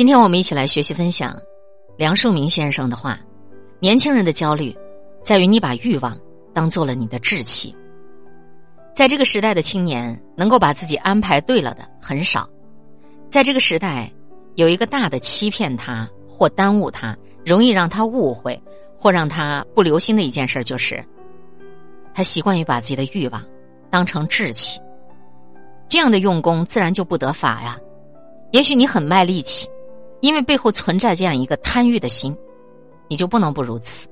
今天我们一起来学习分享梁漱溟先生的话：年轻人的焦虑在于你把欲望当做了你的志气。在这个时代的青年，能够把自己安排对了的很少。在这个时代，有一个大的欺骗他或耽误他，容易让他误会或让他不留心的一件事，就是他习惯于把自己的欲望当成志气。这样的用功自然就不得法呀。也许你很卖力气。因为背后存在这样一个贪欲的心，你就不能不如此。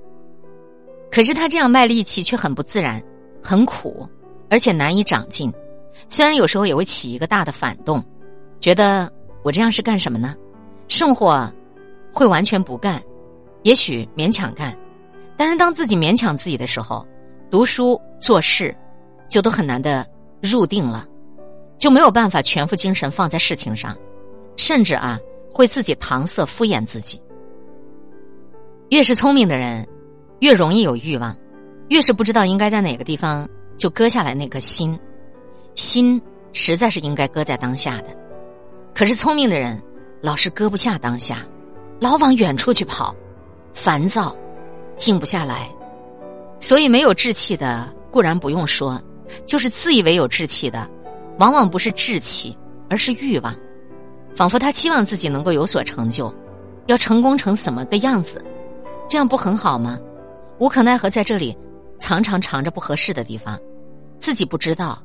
可是他这样卖力气却很不自然，很苦，而且难以长进。虽然有时候也会起一个大的反动，觉得我这样是干什么呢？生活会完全不干，也许勉强干。但是当自己勉强自己的时候，读书做事就都很难的入定了，就没有办法全副精神放在事情上，甚至啊。会自己搪塞敷衍自己。越是聪明的人，越容易有欲望；越是不知道应该在哪个地方就割下来那颗心。心实在是应该搁在当下的，可是聪明的人老是割不下当下，老往远处去跑，烦躁，静不下来。所以没有志气的固然不用说，就是自以为有志气的，往往不是志气，而是欲望。仿佛他期望自己能够有所成就，要成功成什么的样子，这样不很好吗？无可奈何在这里，常常藏着不合适的地方，自己不知道，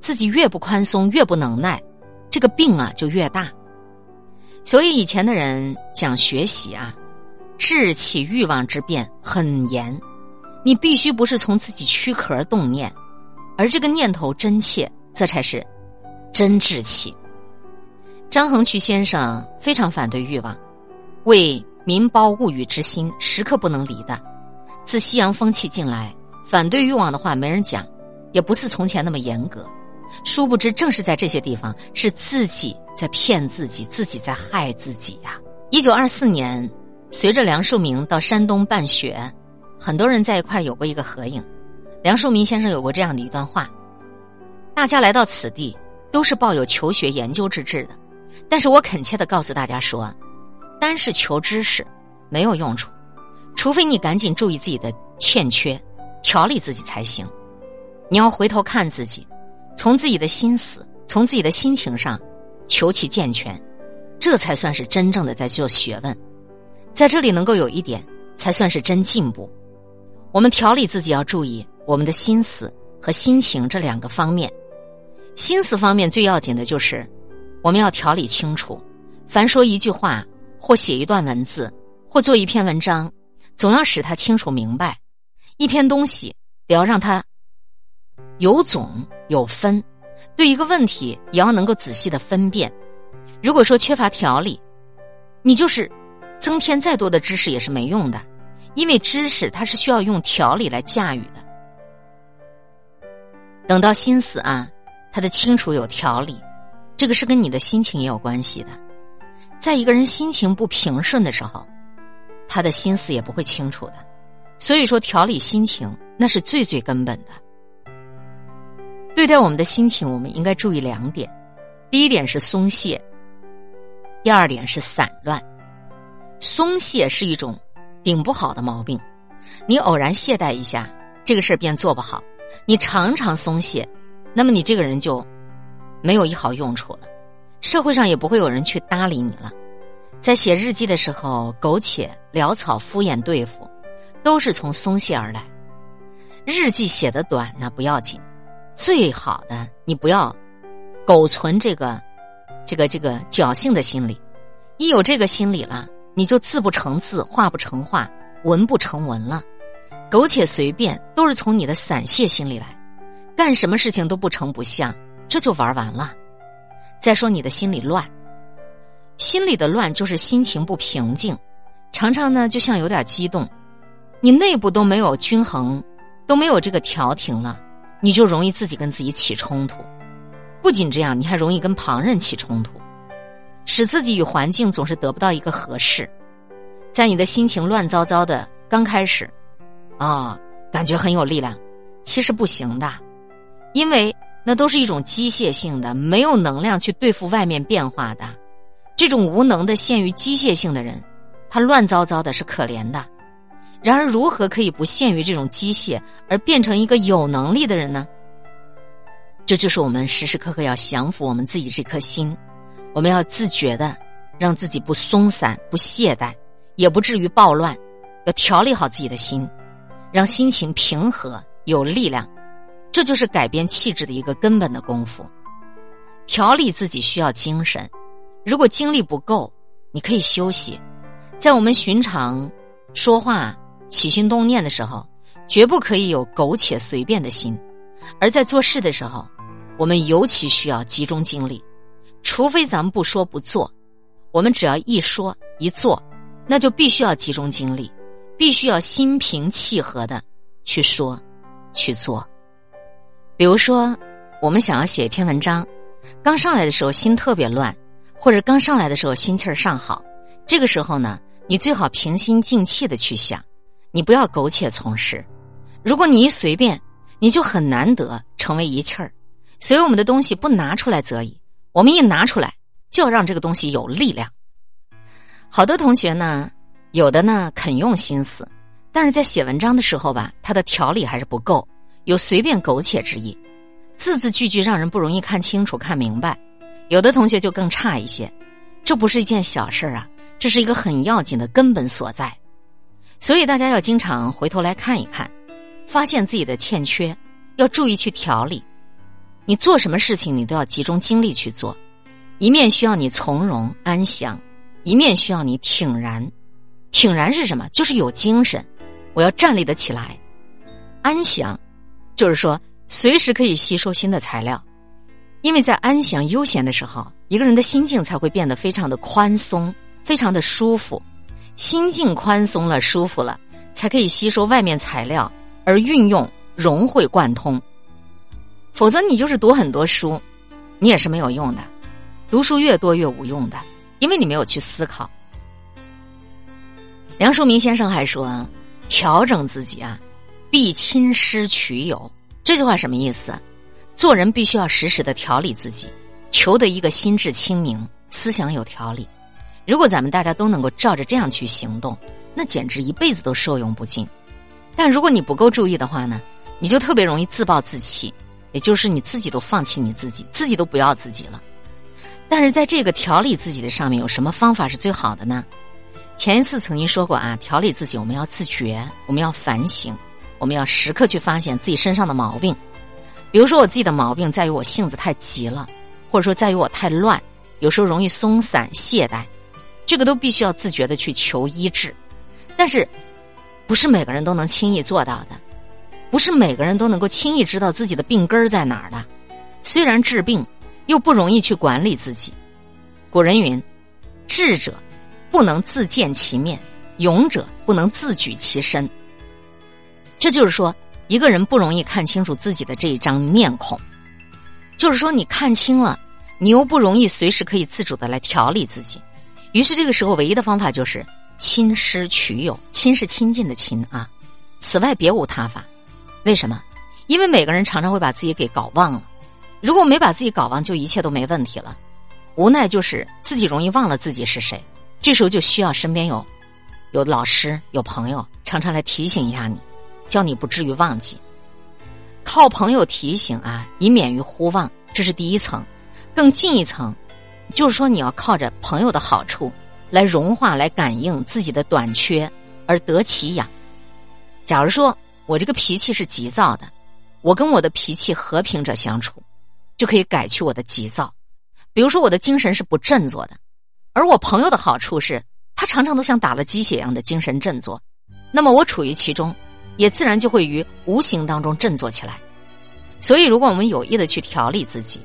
自己越不宽松越不能耐，这个病啊就越大。所以以前的人讲学习啊，志气欲望之变很严，你必须不是从自己躯壳动念，而这个念头真切，这才是真志气。张衡渠先生非常反对欲望，为民胞物欲之心时刻不能离的。自西洋风气进来，反对欲望的话没人讲，也不似从前那么严格。殊不知，正是在这些地方，是自己在骗自己，自己在害自己呀。一九二四年，随着梁漱溟到山东办学，很多人在一块有过一个合影。梁漱溟先生有过这样的一段话：大家来到此地，都是抱有求学研究之志的。但是我恳切的告诉大家说，单是求知识没有用处，除非你赶紧注意自己的欠缺，调理自己才行。你要回头看自己，从自己的心思，从自己的心情上求其健全，这才算是真正的在做学问。在这里能够有一点，才算是真进步。我们调理自己要注意我们的心思和心情这两个方面。心思方面最要紧的就是。我们要条理清楚，凡说一句话，或写一段文字，或做一篇文章，总要使他清楚明白。一篇东西得要让他有总有分，对一个问题也要能够仔细的分辨。如果说缺乏条理，你就是增添再多的知识也是没用的，因为知识它是需要用条理来驾驭的。等到心思啊，他的清楚有条理。这个是跟你的心情也有关系的，在一个人心情不平顺的时候，他的心思也不会清楚的。所以说，调理心情那是最最根本的。对待我们的心情，我们应该注意两点：第一点是松懈，第二点是散乱。松懈是一种顶不好的毛病，你偶然懈怠一下，这个事儿便做不好；你常常松懈，那么你这个人就。没有一毫用处了，社会上也不会有人去搭理你了。在写日记的时候，苟且潦草、敷衍对付，都是从松懈而来。日记写的短那不要紧，最好的你不要苟存这个、这个、这个侥幸的心理。一有这个心理了，你就字不成字，画不成画，文不成文了。苟且随便，都是从你的散泄心理来，干什么事情都不成不像。这就玩完了。再说你的心里乱，心里的乱就是心情不平静，常常呢就像有点激动，你内部都没有均衡，都没有这个调停了，你就容易自己跟自己起冲突。不仅这样，你还容易跟旁人起冲突，使自己与环境总是得不到一个合适。在你的心情乱糟糟的刚开始，啊，感觉很有力量，其实不行的，因为。那都是一种机械性的，没有能量去对付外面变化的。这种无能的、陷于机械性的人，他乱糟糟的，是可怜的。然而，如何可以不陷于这种机械，而变成一个有能力的人呢？这就是我们时时刻刻要降服我们自己这颗心，我们要自觉的让自己不松散、不懈怠，也不至于暴乱，要调理好自己的心，让心情平和、有力量。这就是改变气质的一个根本的功夫。调理自己需要精神，如果精力不够，你可以休息。在我们寻常说话、起心动念的时候，绝不可以有苟且随便的心；而在做事的时候，我们尤其需要集中精力。除非咱们不说不做，我们只要一说一做，那就必须要集中精力，必须要心平气和的去说、去做。比如说，我们想要写一篇文章，刚上来的时候心特别乱，或者刚上来的时候心气儿尚好，这个时候呢，你最好平心静气的去想，你不要苟且从事。如果你一随便，你就很难得成为一气儿。所以我们的东西不拿出来则已，我们一拿出来，就要让这个东西有力量。好多同学呢，有的呢肯用心思，但是在写文章的时候吧，他的条理还是不够。有随便苟且之意，字字句句让人不容易看清楚、看明白。有的同学就更差一些，这不是一件小事啊，这是一个很要紧的根本所在。所以大家要经常回头来看一看，发现自己的欠缺，要注意去调理。你做什么事情，你都要集中精力去做，一面需要你从容安详，一面需要你挺然。挺然是什么？就是有精神，我要站立得起来，安详。就是说，随时可以吸收新的材料，因为在安详悠闲的时候，一个人的心境才会变得非常的宽松，非常的舒服。心境宽松了，舒服了，才可以吸收外面材料，而运用融会贯通。否则，你就是读很多书，你也是没有用的。读书越多越无用的，因为你没有去思考。梁漱溟先生还说：“调整自己啊。”必亲师取友，这句话什么意思？做人必须要时时的调理自己，求得一个心智清明、思想有条理。如果咱们大家都能够照着这样去行动，那简直一辈子都受用不尽。但如果你不够注意的话呢，你就特别容易自暴自弃，也就是你自己都放弃你自己，自己都不要自己了。但是在这个调理自己的上面，有什么方法是最好的呢？前一次曾经说过啊，调理自己，我们要自觉，我们要反省。我们要时刻去发现自己身上的毛病，比如说我自己的毛病在于我性子太急了，或者说在于我太乱，有时候容易松散懈怠，这个都必须要自觉的去求医治。但是，不是每个人都能轻易做到的，不是每个人都能够轻易知道自己的病根在哪儿的。虽然治病，又不容易去管理自己。古人云：“智者不能自见其面，勇者不能自举其身。”这就是说，一个人不容易看清楚自己的这一张面孔，就是说，你看清了，你又不容易随时可以自主的来调理自己。于是，这个时候唯一的方法就是亲师取友，亲是亲近的亲啊，此外别无他法。为什么？因为每个人常常会把自己给搞忘了。如果没把自己搞忘，就一切都没问题了。无奈就是自己容易忘了自己是谁，这时候就需要身边有有老师、有朋友，常常来提醒一下你。叫你不至于忘记，靠朋友提醒啊，以免于忽忘，这是第一层。更进一层，就是说你要靠着朋友的好处来融化、来感应自己的短缺，而得其养。假如说我这个脾气是急躁的，我跟我的脾气和平者相处，就可以改去我的急躁。比如说我的精神是不振作的，而我朋友的好处是他常常都像打了鸡血一样的精神振作，那么我处于其中。也自然就会于无形当中振作起来，所以如果我们有意的去调理自己，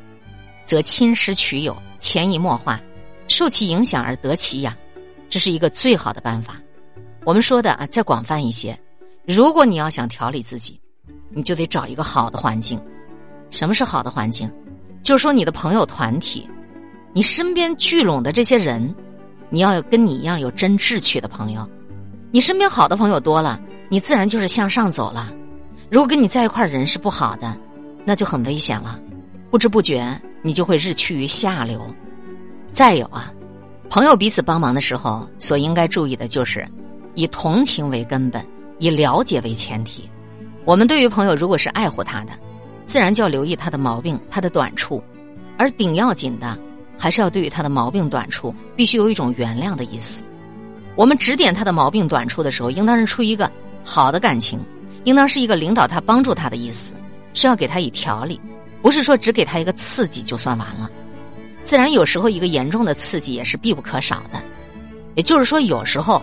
则亲师取友，潜移默化，受其影响而得其养，这是一个最好的办法。我们说的啊，再广泛一些，如果你要想调理自己，你就得找一个好的环境。什么是好的环境？就是说你的朋友团体，你身边聚拢的这些人，你要有跟你一样有真志趣的朋友。你身边好的朋友多了。你自然就是向上走了。如果跟你在一块儿人是不好的，那就很危险了。不知不觉，你就会日趋于下流。再有啊，朋友彼此帮忙的时候，所应该注意的就是以同情为根本，以了解为前提。我们对于朋友，如果是爱护他的，自然就要留意他的毛病、他的短处，而顶要紧的，还是要对于他的毛病短处，必须有一种原谅的意思。我们指点他的毛病短处的时候，应当是出一个好的感情，应当是一个领导他、帮助他的意思，是要给他以调理，不是说只给他一个刺激就算完了。自然有时候一个严重的刺激也是必不可少的，也就是说有时候，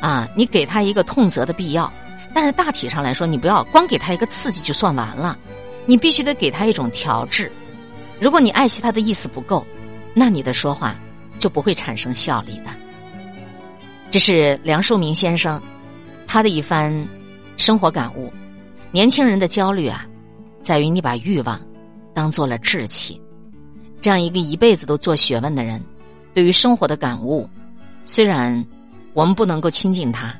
啊，你给他一个痛责的必要。但是大体上来说，你不要光给他一个刺激就算完了，你必须得给他一种调制。如果你爱惜他的意思不够，那你的说话就不会产生效力的。这是梁漱溟先生他的一番生活感悟。年轻人的焦虑啊，在于你把欲望当做了志气。这样一个一辈子都做学问的人，对于生活的感悟，虽然我们不能够亲近他。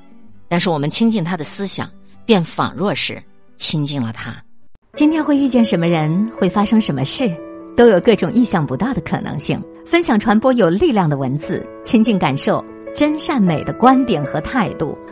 但是我们亲近他的思想，便仿若是亲近了他。今天会遇见什么人，会发生什么事，都有各种意想不到的可能性。分享传播有力量的文字，亲近感受真善美的观点和态度。